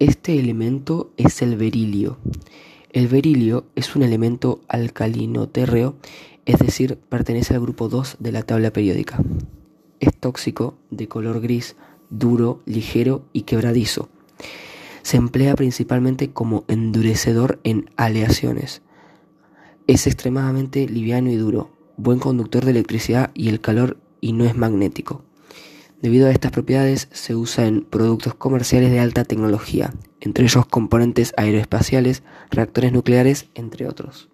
Este elemento es el berilio. El berilio es un elemento alcalino-térreo, es decir, pertenece al grupo 2 de la tabla periódica. Es tóxico, de color gris, duro, ligero y quebradizo. Se emplea principalmente como endurecedor en aleaciones. Es extremadamente liviano y duro, buen conductor de electricidad y el calor y no es magnético. Debido a estas propiedades se usa en productos comerciales de alta tecnología, entre ellos componentes aeroespaciales, reactores nucleares, entre otros.